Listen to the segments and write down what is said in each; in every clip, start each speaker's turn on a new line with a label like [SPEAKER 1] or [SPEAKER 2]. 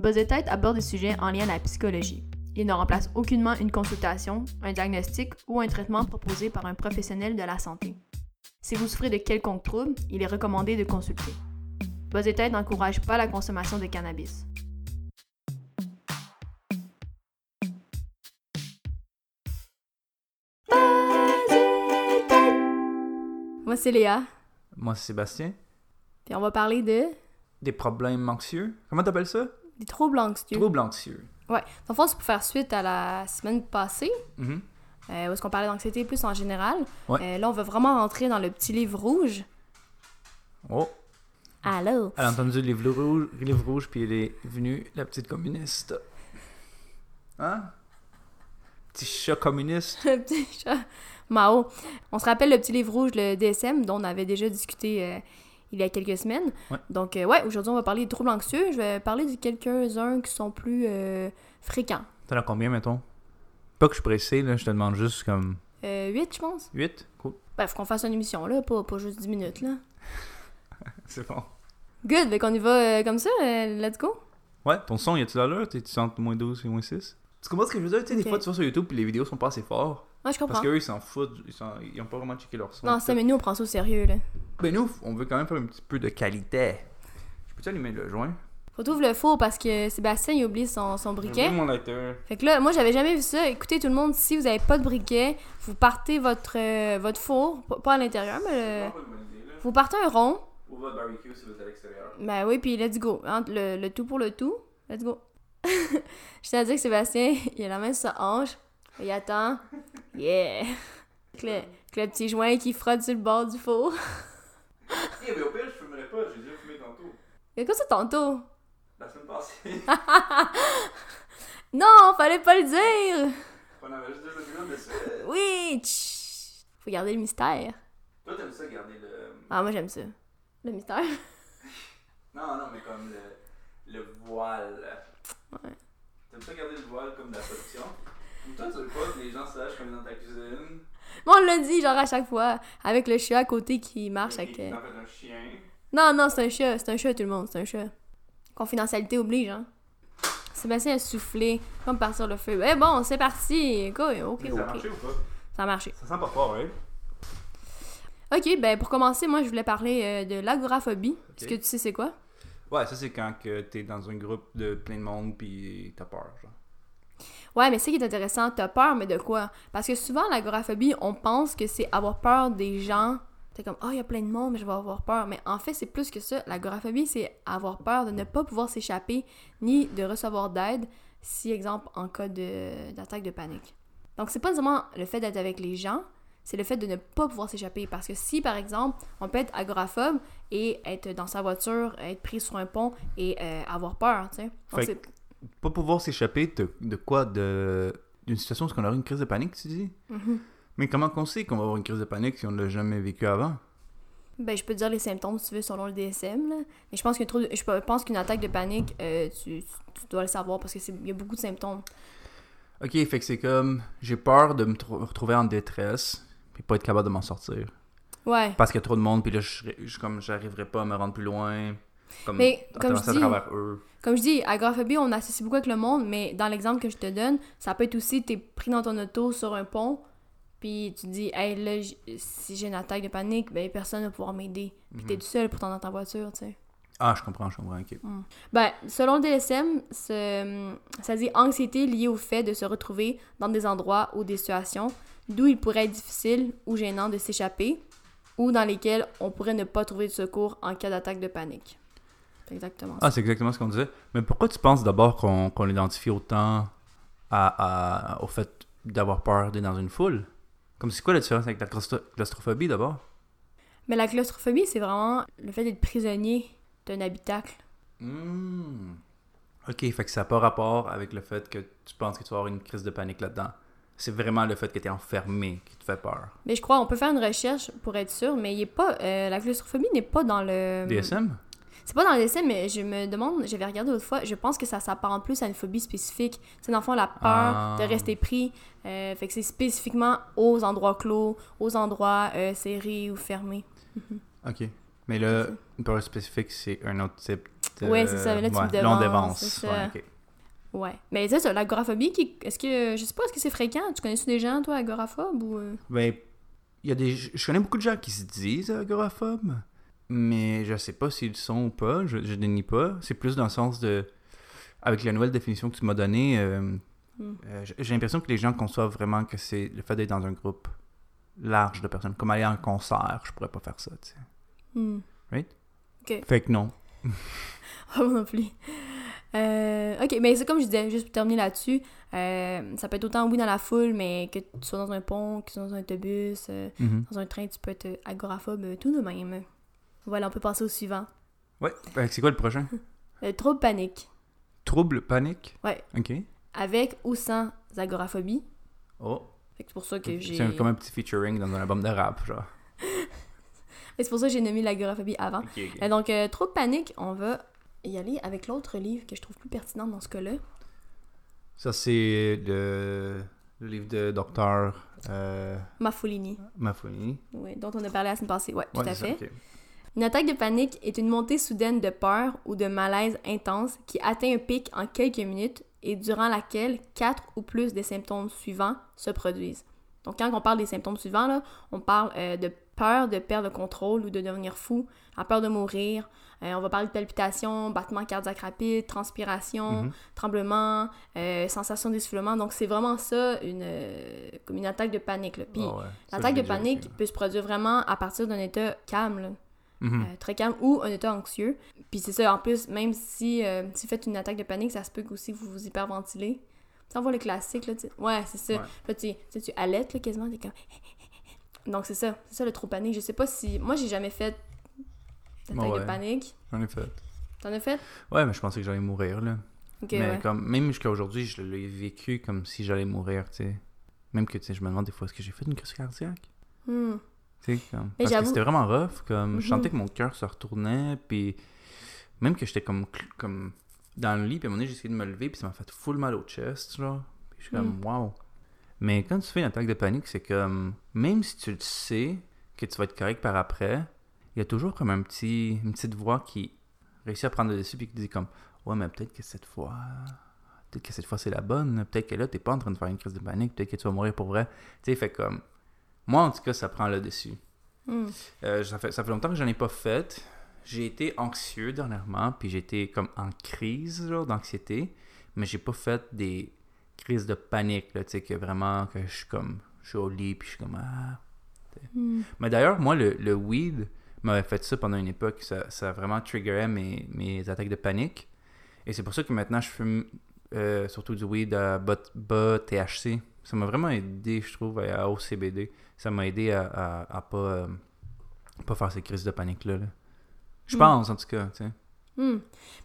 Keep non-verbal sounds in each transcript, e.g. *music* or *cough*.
[SPEAKER 1] Buzz et Tête aborde des sujets en lien à la psychologie. Il ne remplace aucunement une consultation, un diagnostic ou un traitement proposé par un professionnel de la santé. Si vous souffrez de quelconque trouble, il est recommandé de consulter. Buzz et Tête n'encourage pas la consommation de cannabis. Moi, c'est Léa.
[SPEAKER 2] Moi, c'est Sébastien.
[SPEAKER 1] Puis on va parler de?
[SPEAKER 2] Des problèmes anxieux. Comment t'appelles ça?
[SPEAKER 1] Des troubles anxieux.
[SPEAKER 2] Troubles anxieux.
[SPEAKER 1] Ouais. Dans le fond, c'est pour faire suite à la semaine passée,
[SPEAKER 2] Mhm.
[SPEAKER 1] euh, où est-ce qu'on parlait d'anxiété plus en général.
[SPEAKER 2] Ouais.
[SPEAKER 1] Euh, là, on va vraiment rentrer dans le petit livre rouge.
[SPEAKER 2] Oh,
[SPEAKER 1] Allô?
[SPEAKER 2] elle a entendu le livre rouge, livre rouge puis elle est venue, la petite communiste. Hein? Petit chat communiste. *laughs*
[SPEAKER 1] Le petit chat. Mao. On se rappelle le petit livre rouge, le DSM, dont on avait déjà discuté euh, il y a quelques semaines.
[SPEAKER 2] Ouais.
[SPEAKER 1] Donc, euh, ouais, aujourd'hui, on va parler de troubles anxieux. Je vais parler de quelques-uns qui sont plus euh, fréquents.
[SPEAKER 2] T'en as combien, mettons? Pas que je suis pressé, là, je te demande juste comme
[SPEAKER 1] Euh, 8, je pense.
[SPEAKER 2] 8? Cool.
[SPEAKER 1] Ben, faut qu'on fasse une émission, là, pas, pas juste 10 minutes, là. *laughs*
[SPEAKER 2] C'est bon.
[SPEAKER 1] Good, fait qu'on y va euh, comme ça, euh, let's go.
[SPEAKER 2] Ouais, ton son, y a-tu l'allure? T'es-tu entre moins 12 et moins 6? Tu comprends ce que je veux dire? Tu sais, des fois, tu vas sur YouTube puis les vidéos sont pas assez forts.
[SPEAKER 1] Ouais, je comprends.
[SPEAKER 2] Parce qu'eux, ils s'en foutent. Ils, s'en- ils ont pas vraiment checké leur son.
[SPEAKER 1] Non, ça, mais nous, on prend ça au sérieux, là.
[SPEAKER 2] Ben nous, on veut quand même faire un petit peu de qualité. Je peux-tu allumer le joint?
[SPEAKER 1] Faut trouver le four parce que Sébastien, il oublie son, son briquet.
[SPEAKER 2] J'ai mon lighter.
[SPEAKER 1] Fait que là, moi, j'avais jamais vu ça. Écoutez, tout le monde, si vous avez pas de briquet, vous partez votre, euh, votre four, pas- pas à l'intérieur, mais le- vous partez un rond.
[SPEAKER 2] Ou votre barbecue si vous êtes à l'extérieur.
[SPEAKER 1] Ben oui, puis let's go. Hein, le, le tout pour le tout. Let's go. *laughs* Je tiens à dire que Sébastien, *laughs* il a la main sur sa hanche. Il attend. Yeah. Avec le, avec le petit joint qui frotte sur le bord du four.
[SPEAKER 2] Eh, mais au pire, je fumerais pas. J'ai déjà fumé tantôt.
[SPEAKER 1] Et quoi ça tantôt?
[SPEAKER 2] La semaine passée. *laughs*
[SPEAKER 1] Non, fallait pas le dire!
[SPEAKER 2] on avait juste deux secondes de ça.
[SPEAKER 1] Oui! tch. Faut garder le mystère.
[SPEAKER 2] Toi, t'aimes ça garder le.
[SPEAKER 1] Ah, moi j'aime ça. Le mystère. *laughs*
[SPEAKER 2] Non, non, mais comme le, le voile.
[SPEAKER 1] Ouais.
[SPEAKER 2] T'aimes ça garder le voile comme la production? Toi, tu veux pas que les gens sachent comme dans ta cuisine?
[SPEAKER 1] Bon, on l'a dit, genre à chaque fois, avec le chat à côté qui marche avec. Euh,
[SPEAKER 2] un chien.
[SPEAKER 1] Non, non, c'est un chat, c'est un chat tout le monde, c'est un chat. Confidentialité oblige, hein. Sébastien a soufflé, comme partir le feu. Eh bon, c'est parti! Go, ok,
[SPEAKER 2] Mais ça a
[SPEAKER 1] ok.
[SPEAKER 2] marché ou pas?
[SPEAKER 1] Ça a marché.
[SPEAKER 2] Ça sent pas fort, hein?
[SPEAKER 1] Ok, ben pour commencer, moi je voulais parler euh, de l'agoraphobie. Est-ce
[SPEAKER 2] Ok.
[SPEAKER 1] que tu sais c'est quoi?
[SPEAKER 2] Ouais, ça c'est quand que t'es dans un groupe de plein de monde pis t'as peur, genre.
[SPEAKER 1] Ouais, mais c'est qui est intéressant, t'as peur, mais de quoi? Parce que souvent, l'agoraphobie, on pense que c'est avoir peur des gens. T'es comme, oh, il y a plein de monde, mais je vais avoir peur. Mais en fait, c'est plus que ça. L'agoraphobie, c'est avoir peur de ne pas pouvoir s'échapper ni de recevoir d'aide si, exemple, en cas de- d'attaque de, panique. Donc, c'est pas seulement le fait d'être avec les gens, c'est le fait de ne pas pouvoir s'échapper. Parce que si, par exemple, on peut être agoraphobe et être dans sa voiture, être pris sur un pont et euh, avoir peur, tu sais.
[SPEAKER 2] Pas pouvoir s'échapper de, de quoi de D'une situation où on aurait une crise de panique, tu dis?
[SPEAKER 1] Mhm.
[SPEAKER 2] Mais comment qu'on sait qu'on va avoir une crise de panique si on l'a jamais vécu avant?
[SPEAKER 1] Ben, je peux te dire les symptômes si tu veux selon le DSM, là. Mais je pense qu'une trop- je pe- pense qu'une attaque de panique, euh, tu, tu dois le savoir parce qu'il y a beaucoup de symptômes.
[SPEAKER 2] Ok, fait que c'est comme j'ai peur de me tr- retrouver en détresse puis pas être capable de m'en sortir
[SPEAKER 1] Ouais.
[SPEAKER 2] parce qu'il y a trop de monde puis là je, je comme j'arriverai pas à me rendre plus loin comme
[SPEAKER 1] Mais, comme je dis-
[SPEAKER 2] eux.
[SPEAKER 1] Comme je dis, agoraphobie, on associe beaucoup avec le monde, mais dans l'exemple que je te donne, ça peut être aussi, t'es pris dans ton auto sur un pont, puis tu te dis, hey, là, si j'ai une attaque de panique, ben, personne va pouvoir m'aider. Puis t'es tout seul pourtant dans ta voiture, tu sais.
[SPEAKER 2] Ah, je comprends, je comprends. Ok.
[SPEAKER 1] Ben, selon le DSM, ce- ça dit anxiété liée au fait de se retrouver dans des endroits ou des situations d'où il pourrait être difficile ou gênant de s'échapper ou dans lesquels on pourrait ne pas trouver de secours en cas d'attaque de panique. C'est exactement ça.
[SPEAKER 2] Ah, c'est exactement ce qu'on disait. Mais pourquoi tu penses d'abord qu'on qu'on l'identifie autant à, à- au fait d'avoir peur d'être dans une foule? Comme c'est quoi la différence avec la claustro- claustrophobie d'abord?
[SPEAKER 1] Mais la claustrophobie, c'est vraiment le fait d'être prisonnier d'un habitacle.
[SPEAKER 2] Hmm. Ok, fait que ça n'a pas rapport avec le fait que tu penses que tu vas avoir une crise de panique là-dedans. C'est vraiment le fait que tu es enfermé qui te fait peur.
[SPEAKER 1] Mais je crois, on peut faire une recherche pour être sûr, mais il est pas, euh, la claustrophobie n'est pas dans le...
[SPEAKER 2] DSM
[SPEAKER 1] C'est pas dans le DSM, mais je me demande, j'avais regardé l'autre fois, je pense que ça s'apparente plus à une phobie spécifique. C'est dans le fond la peur
[SPEAKER 2] Ah.
[SPEAKER 1] de rester pris. euh, fait que c'est spécifiquement aux endroits clos, aux endroits euh, serrés ou fermés. *laughs*
[SPEAKER 2] Ok. Mais là, une peur spécifique, c'est un autre type euh,
[SPEAKER 1] Ouais, c'est ça, là, tu me
[SPEAKER 2] Là, on
[SPEAKER 1] devances,
[SPEAKER 2] dévance. Ouais.
[SPEAKER 1] Ouais. Mais c'est ça, l'agoraphobie, qui... est-ce que. Je sais pas, est-ce que c'est fréquent? Tu connais-tu des gens, toi, agoraphobes ou. euh?
[SPEAKER 2] Ben, il y a des... Je connais beaucoup de gens qui se disent agoraphobes, mais je sais pas s'ils le sont ou pas, je, je dénie pas. C'est plus dans le sens de... Avec la nouvelle définition que tu m'as donnée, euh,
[SPEAKER 1] Hmm.
[SPEAKER 2] euh, j'ai l'impression que les gens conçoivent vraiment que c'est le fait d'être dans un groupe large de personnes. Comme aller en concert, je pourrais pas faire ça, tu sais.
[SPEAKER 1] Hmm.
[SPEAKER 2] Fait que non. *laughs*
[SPEAKER 1] Moi non plus. Euh, ok, mais c'est comme je disais, juste pour terminer là-dessus, euh, ça peut être autant oui dans la foule, mais que tu sois dans un pont, que tu sois dans un autobus, euh,
[SPEAKER 2] Mhm.
[SPEAKER 1] dans un train, tu peux être agoraphobe tout de même. Voilà, on peut passer au suivant.
[SPEAKER 2] Ouais. Que c'est quoi le prochain?
[SPEAKER 1] Le *laughs* trouble panique.
[SPEAKER 2] Trouble, panique?
[SPEAKER 1] Ouais.
[SPEAKER 2] Ok.
[SPEAKER 1] Avec ou sans agoraphobie.
[SPEAKER 2] Oh.
[SPEAKER 1] C'est pour ça que j'ai.
[SPEAKER 2] C'est comme un petit featuring dans un album de rap, genre. *laughs*
[SPEAKER 1] C'est pour ça que j'ai nommé l'agoraphobie avant.
[SPEAKER 2] Ok, ok.
[SPEAKER 1] Euh, donc, euh, trouble panique, on va y aller avec l'autre livre que je trouve plus pertinent dans ce cas-là.
[SPEAKER 2] Ça, c'est le... le livre de Docteur euh,
[SPEAKER 1] Mafolini.
[SPEAKER 2] Mafoni.
[SPEAKER 1] Ouais, dont on a parlé la semaine passée. Ouais, tout
[SPEAKER 2] Ouais,
[SPEAKER 1] à
[SPEAKER 2] c'est
[SPEAKER 1] fait.
[SPEAKER 2] ça, ok.
[SPEAKER 1] Une attaque de panique est une montée soudaine de peur ou de malaise intense qui atteint un pic en quelques minutes et durant laquelle quatre ou plus des symptômes suivants se produisent. Donc quand on parle des symptômes suivants, là, on parle euh, de peur de perdre le contrôle ou de devenir fou, la peur de mourir, euh, on va parler de palpitations, battements cardiaques rapides, transpiration,
[SPEAKER 2] Mhm.
[SPEAKER 1] tremblements, euh, sensation d'essoufflement. Donc c'est vraiment ça, une, euh, comme une attaque de panique. là. Puis
[SPEAKER 2] Ah ouais.
[SPEAKER 1] L'attaque de panique peut se produire vraiment à partir d'un état calme. là.
[SPEAKER 2] Mhm.
[SPEAKER 1] Euh, très calme ou un état anxieux. Puis c'est ça, en plus, même si, euh, si vous faites une attaque de panique, ça se peut que aussi vous vous hyperventilez. Tu voit le classique, là, tu sais. Ouais, c'est ça.
[SPEAKER 2] Ouais.
[SPEAKER 1] Là, tu, tu allaites, là, quasiment, t'es comme... *laughs* Donc c'est ça, c'est ça le trop panique. Je sais pas si... Moi, j'ai jamais fait d'attaque
[SPEAKER 2] Ouais.
[SPEAKER 1] de panique.
[SPEAKER 2] J'en ai fait.
[SPEAKER 1] T'en as fait?
[SPEAKER 2] Ouais, mais je pensais que j'allais mourir, là. Mais
[SPEAKER 1] ouais.
[SPEAKER 2] comme, même jusqu'à aujourd'hui, je l'ai vécu comme si j'allais mourir, tu sais. Même que, tu sais, je me demande des fois, est-ce que j'ai fait une crise cardiaque?
[SPEAKER 1] Hmm.
[SPEAKER 2] Comme... Parce que c'était vraiment rough, comme... Je
[SPEAKER 1] Mhm.
[SPEAKER 2] sentais que mon cœur se retournait, puis... Même que j'étais comme... comme dans le lit, puis à un moment donné, j'ai essayé de me lever, puis ça m'a fait full mal au chest, genre. Puis je suis comme,
[SPEAKER 1] Mm.
[SPEAKER 2] wow. Mais quand tu fais une attaque de panique, c'est comme... Même si tu le sais que tu vas être correct par après, il y a toujours comme un petit... une petite voix qui réussit à prendre le dessus, puis qui dit comme... Ouais, mais peut-être que cette fois... Peut-être que cette fois c'est la bonne. Peut-être que là, t'es pas en train de faire une crise de panique. Peut-être que tu vas mourir pour vrai. Tu sais, fait comme... Moi, en tout cas, ça prend le dessus.
[SPEAKER 1] Hmm.
[SPEAKER 2] Euh, ça, fait, ça fait longtemps que j'en ai pas fait. J'ai été anxieux dernièrement, puis j'ai été comme en crise genre, d'anxiété, mais j'ai pas fait des crises de panique, là, tu sais, que vraiment, que je suis comme, je suis au lit, puis je suis comme, ah.
[SPEAKER 1] Hmm.
[SPEAKER 2] Mais d'ailleurs, moi, le, le weed m'avait fait ça pendant une époque, ça, ça vraiment triggerait mes, mes attaques de panique, et c'est pour ça que maintenant, je fume euh, surtout du weed à bas, bas THC. Ça m'a vraiment aidé, je trouve, à haut CBD. Ça m'a aidé à, à, à pas, euh, pas faire ces crises de panique-là. là. Je
[SPEAKER 1] Mm.
[SPEAKER 2] pense, en tout cas, tu sais.
[SPEAKER 1] Hmm.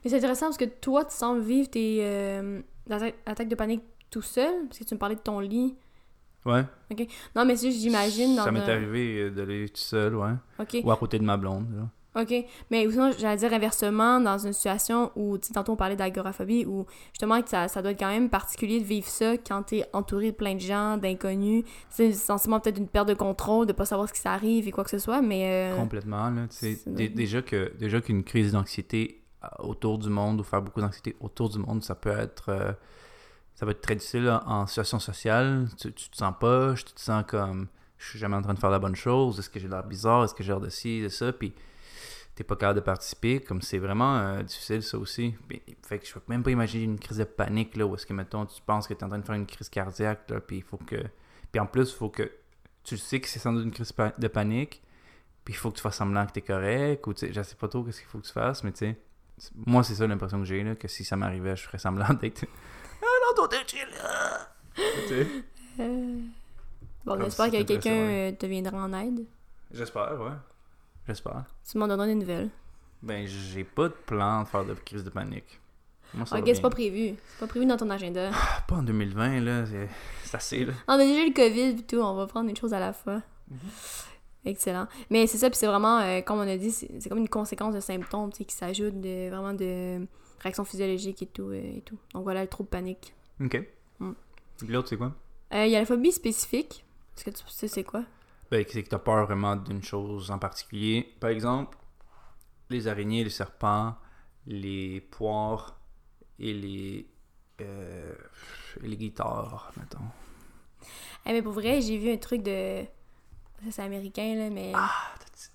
[SPEAKER 1] Mais c'est intéressant parce que toi, tu sembles vivre tes euh, atta- attaques de panique tout seul, parce que tu me parlais de ton lit.
[SPEAKER 2] Ouais.
[SPEAKER 1] Non, mais c'est juste, j'imagine,
[SPEAKER 2] Ça m'est
[SPEAKER 1] un-
[SPEAKER 2] arrivé euh, d'aller tout seul, ouais.
[SPEAKER 1] OK.
[SPEAKER 2] Ou à côté de ma blonde, là.
[SPEAKER 1] OK. Mais sinon, j'allais dire inversement, dans une situation où, tu sais, tantôt on parlait d'agoraphobie, où justement, que ça, ça doit être quand même particulier de vivre ça quand t'es entouré de plein de gens, d'inconnus. C'est sensiblement peut-être une perte de contrôle, de pas savoir ce qui s'arrive et quoi que ce soit, mais. euh,
[SPEAKER 2] Complètement, là. tu sais. déjà que déjà qu'une crise d'anxiété euh, autour du monde ou faire beaucoup d'anxiété autour du monde, ça peut être euh, ça peut être très difficile en, en situation sociale. Tu, tu te sens poche, tu te sens comme je suis jamais en train de faire la bonne chose, est-ce que j'ai l'air bizarre, est-ce que j'ai l'air de ci, de ça, puis t'es pas capable de participer, comme c'est vraiment euh, difficile ça aussi. Puis, fait que je peux même pas imaginer une crise de panique là où est-ce que mettons tu penses que tu es en train de faire une crise cardiaque là, puis il faut que puis en plus il faut que tu sais que c'est sans doute une crise de panique, puis il faut que tu fasses semblant que t'es correct, ou tu sais, je sais pas trop qu'est-ce qu'il faut que tu fasses, mais tu sais, moi c'est ça l'impression que j'ai, là, que si ça m'arrivait, je ferais semblant *laughs* d'être... Ah non, toi, t'es chill, là! Tu sais?
[SPEAKER 1] euh, Bon, j'espère que quelqu'un
[SPEAKER 2] ouais.
[SPEAKER 1] euh, te viendra en aide.
[SPEAKER 2] J'espère, ouais. J'espère.
[SPEAKER 1] Tu m'en donneras des nouvelles.
[SPEAKER 2] Ben, j'ai pas de plan de faire de crise de panique. Moi, ça
[SPEAKER 1] Ok,
[SPEAKER 2] va
[SPEAKER 1] c'est pas prévu. C'est pas prévu dans ton agenda.
[SPEAKER 2] Ah, Pas en 2020, là, c'est c'est assez, là.
[SPEAKER 1] On a déjà le COVID et tout, on va prendre une chose à la fois.
[SPEAKER 2] Mhm.
[SPEAKER 1] Excellent. Mais c'est ça, puis c'est vraiment, euh, comme on a dit, c'est comme une conséquence de symptômes qui s'ajoutent de, vraiment de réactions physiologiques et tout, euh, et tout. Donc voilà, le trouble panique.
[SPEAKER 2] OK.
[SPEAKER 1] Mm.
[SPEAKER 2] L'autre, c'est quoi?
[SPEAKER 1] Euh, Il y a la phobie spécifique. Est-ce que tu sais c'est quoi?
[SPEAKER 2] Ben, c'est que t'as peur vraiment d'une chose en particulier. Par exemple, les araignées, les serpents, les poires et les, euh, et les guitares, mettons.
[SPEAKER 1] Eh, mais pour vrai, j'ai vu un truc de. Ça, c'est américain, là, mais.
[SPEAKER 2] Ah,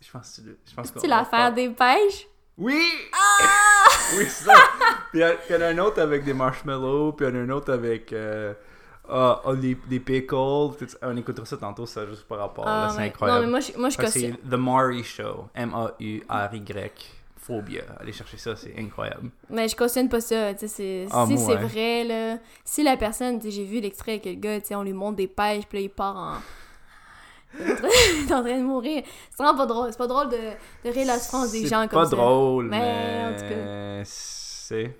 [SPEAKER 2] je pense, que- je pense
[SPEAKER 1] c'est
[SPEAKER 2] va
[SPEAKER 1] l'affaire
[SPEAKER 2] faire-
[SPEAKER 1] des pêches?
[SPEAKER 2] Oui! *laughs* oui, c'est ça! puis il y a- il y en a un autre avec des marshmallows, puis il y en a un autre avec euh, ah, ah, des, des pickles. On écoutera ça tantôt, ça juste par rapport.
[SPEAKER 1] Ah,
[SPEAKER 2] c'est
[SPEAKER 1] ouais.
[SPEAKER 2] incroyable.
[SPEAKER 1] Non, mais moi, je, moi, je
[SPEAKER 2] que c'est The Maury Show. M-A-U-R-Y. Phobia. Allez chercher ça, c'est incroyable.
[SPEAKER 1] Mais je cautionne pas ça, c'est-
[SPEAKER 2] Ah,
[SPEAKER 1] si c'est
[SPEAKER 2] ouais.
[SPEAKER 1] vrai, là, si la personne, j'ai vu l'extrait avec le gars, on lui montre des pêches, puis là, il part en... *laughs* Il est en train- de mourir. C'est vraiment pas drôle, c'est pas drôle de, de rire la souffrance des
[SPEAKER 2] C'est
[SPEAKER 1] gens comme
[SPEAKER 2] pas
[SPEAKER 1] ça.
[SPEAKER 2] drôle,
[SPEAKER 1] Mais,
[SPEAKER 2] mais.
[SPEAKER 1] en tout
[SPEAKER 2] C'est.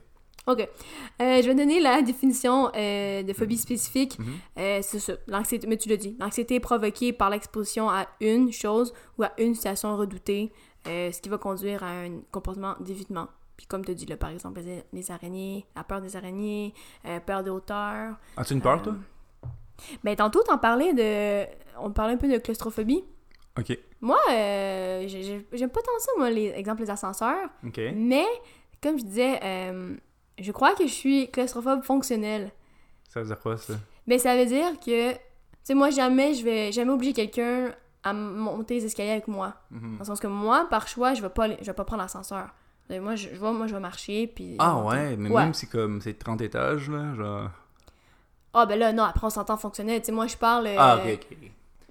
[SPEAKER 1] Ok. Euh, je vais donner la définition euh, de phobie spécifique.
[SPEAKER 2] Mhm.
[SPEAKER 1] Euh, c'est ça, l'anxiété, mais tu l'as dit, l'anxiété est provoquée par l'exposition à une chose ou à une situation redoutée, ce qui va conduire à un comportement d'évitement. Puis comme tu as dit, là, par exemple, les, les araignées, la peur des araignées, peur de hauteur.
[SPEAKER 2] As-tu une peur, toi?
[SPEAKER 1] Ben, tantôt, t'en parlais de... On parlait un peu de claustrophobie.
[SPEAKER 2] Ok.
[SPEAKER 1] Moi, j'ai- j'ai- j'aime pas tant ça, moi, les exemples les ascenseurs.
[SPEAKER 2] Ok.
[SPEAKER 1] Mais, comme je disais, je crois que je suis claustrophobe fonctionnelle.
[SPEAKER 2] Ça veut dire quoi, ça?
[SPEAKER 1] Mais ça veut dire que, tu sais, moi, jamais je vais jamais obliger quelqu'un à monter les escaliers avec moi.
[SPEAKER 2] Mhm.
[SPEAKER 1] Dans le sens que moi, par choix, je vais pas, aller- je vais pas prendre l'ascenseur. Moi, je, je vois, moi, je vais marcher, puis...
[SPEAKER 2] Ah ouais, mais
[SPEAKER 1] Ouais.
[SPEAKER 2] même si comme c'est 30 étages, là, genre.
[SPEAKER 1] Ah, ben là, non, après, on s'entend fonctionnel. Tu sais, moi, je parle... euh,
[SPEAKER 2] Ah, ok, ok.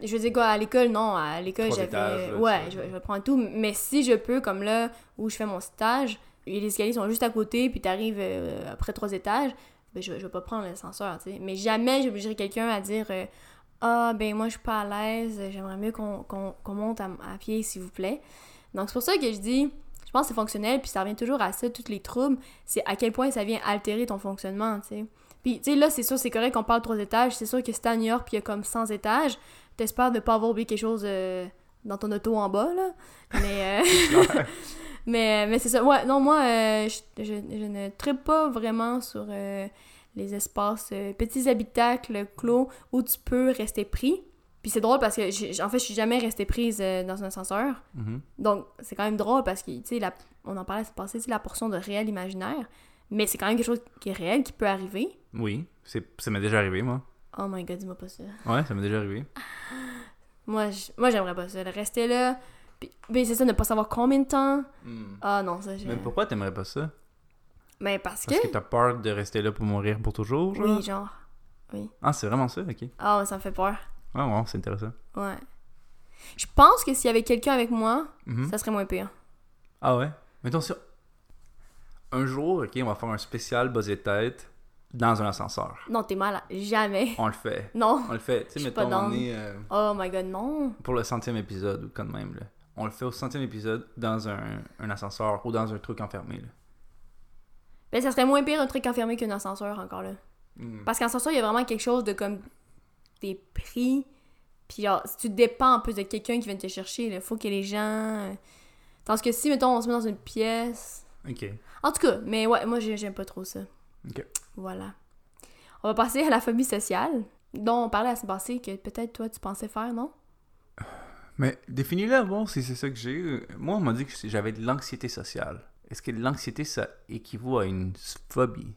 [SPEAKER 1] Je veux dire quoi, à l'école, non, à l'école, j'avais... ouais, je vais, je vais prendre tout. Mais si je peux, comme là, où je fais mon stage, les escaliers sont juste à côté, puis t'arrives euh, après trois étages, ben je, je vais pas prendre l'ascenseur, tu sais. Mais jamais j'obligerai quelqu'un à dire... euh, ah, ben moi, je suis pas à l'aise, j'aimerais mieux qu'on monte à, à pied, s'il vous plaît. Donc, c'est pour ça que je dis, je pense que c'est fonctionnel, puis ça revient toujours à ça, tous les troubles, c'est à quel point ça vient altérer ton fonctionnement, tu sais. Puis, tu sais, là, c'est sûr, c'est correct qu'on parle de trois étages, c'est sûr que si t'es à New York, puis il y a comme 100 étages, t'espères de pas avoir oublié quelque chose euh, dans ton auto en bas, là. Mais, euh, *laughs* mais, mais c'est ça. Ouais, non, moi, euh, je, je- je ne tripe pas vraiment sur euh, les espaces, euh, petits habitacles clos où tu peux rester pris. Puis c'est drôle parce que, j'ai- en fait, je suis jamais restée prise euh, dans un ascenseur.
[SPEAKER 2] Mhm.
[SPEAKER 1] Donc, c'est quand même drôle parce que, tu sais, on en parlait à ce passé, c'est la portion de réel imaginaire. Mais c'est quand même quelque chose qui est réel, qui peut arriver.
[SPEAKER 2] Oui, c'est- ça m'est déjà arrivé, moi.
[SPEAKER 1] Oh my god, dis-moi pas ça.
[SPEAKER 2] Ouais, ça m'est déjà arrivé.
[SPEAKER 1] Moi, je- moi j'aimerais pas ça. Rester là. Puis, puis c'est ça, ne pas savoir combien de temps. Ah non, ça, je...
[SPEAKER 2] Mais pourquoi t'aimerais pas ça?
[SPEAKER 1] Mais parce que.
[SPEAKER 2] Parce que t'as peur de rester là pour mourir pour toujours, genre?
[SPEAKER 1] Oui, genre.
[SPEAKER 2] Ah, c'est vraiment ça, ok.
[SPEAKER 1] Ah, ça me fait peur.
[SPEAKER 2] Ah, ouais, c'est intéressant.
[SPEAKER 1] Ouais. Je pense que s'il y avait quelqu'un avec moi,
[SPEAKER 2] Mhm.
[SPEAKER 1] ça serait moins pire.
[SPEAKER 2] Ah ouais? Mettons ça. Un jour, ok, on va faire un spécial buzz et tête dans un ascenseur.
[SPEAKER 1] Non, t'es mal. Jamais.
[SPEAKER 2] On le fait.
[SPEAKER 1] Non.
[SPEAKER 2] On le fait. Tu sais,
[SPEAKER 1] suis pas
[SPEAKER 2] mettons, on est euh,
[SPEAKER 1] Oh my god, non.
[SPEAKER 2] pour le centième épisode ou quand même, là. On le fait au centième épisode dans un, un ascenseur ou dans un truc enfermé, là.
[SPEAKER 1] Ben, ça serait moins pire un truc enfermé qu'un ascenseur, encore là.
[SPEAKER 2] Hmm.
[SPEAKER 1] Parce qu'en ascenseur, il y a vraiment quelque chose de comme. T'es pris. Puis genre, si tu dépends en plus de quelqu'un qui vient te chercher, il faut que les gens. euh, Tandis que si, mettons, on se met dans une pièce.
[SPEAKER 2] Ok.
[SPEAKER 1] En tout cas, mais ouais, moi, j'ai- j'aime pas trop ça.
[SPEAKER 2] Ok.
[SPEAKER 1] Voilà. On va passer à la phobie sociale, dont on parlait à ce passé que peut-être toi, tu pensais faire, non? *sighs*
[SPEAKER 2] Mais définis-le, bon, si c'est ça que j'ai. Euh, Moi, on m'a dit que j'avais de l'anxiété sociale. Est-ce que l'anxiété, ça équivaut à une phobie?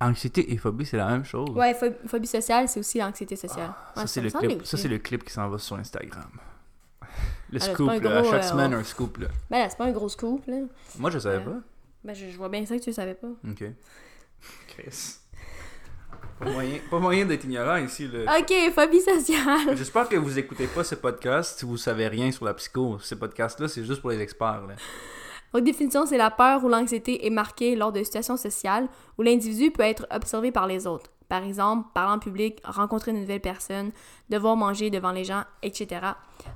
[SPEAKER 2] Anxiété et phobie, c'est la même chose.
[SPEAKER 1] Ouais, pho- phobie sociale, c'est aussi l'anxiété sociale.
[SPEAKER 2] Ça,
[SPEAKER 1] Ouais,
[SPEAKER 2] c'est
[SPEAKER 1] me
[SPEAKER 2] le
[SPEAKER 1] semblait
[SPEAKER 2] clip,
[SPEAKER 1] aussi.
[SPEAKER 2] ça, c'est le clip qui s'en va sur Instagram. Le
[SPEAKER 1] c'est
[SPEAKER 2] scoop,
[SPEAKER 1] pas
[SPEAKER 2] là, à chaque
[SPEAKER 1] euh,
[SPEAKER 2] semaine,
[SPEAKER 1] on-
[SPEAKER 2] un scoop, là.
[SPEAKER 1] Ben là, c'est pas un gros scoop, là.
[SPEAKER 2] Moi, je savais
[SPEAKER 1] Euh, Ben, je, je vois bien ça que tu le savais pas.
[SPEAKER 2] pas. Ok. Chris. Pas moyen, pas moyen d'être ignorant ici, là.
[SPEAKER 1] Ok, phobie sociale. *laughs*
[SPEAKER 2] J'espère que vous écoutez pas ce podcast si vous savez rien sur la psycho. Ce podcast-là, c'est juste pour les experts, là.
[SPEAKER 1] Autre définition, c'est la peur ou l'anxiété est marquée lors de situations sociales où l'individu peut être observé par les autres. Par exemple, parler en public, rencontrer une nouvelle personne, devoir manger devant les gens, etc.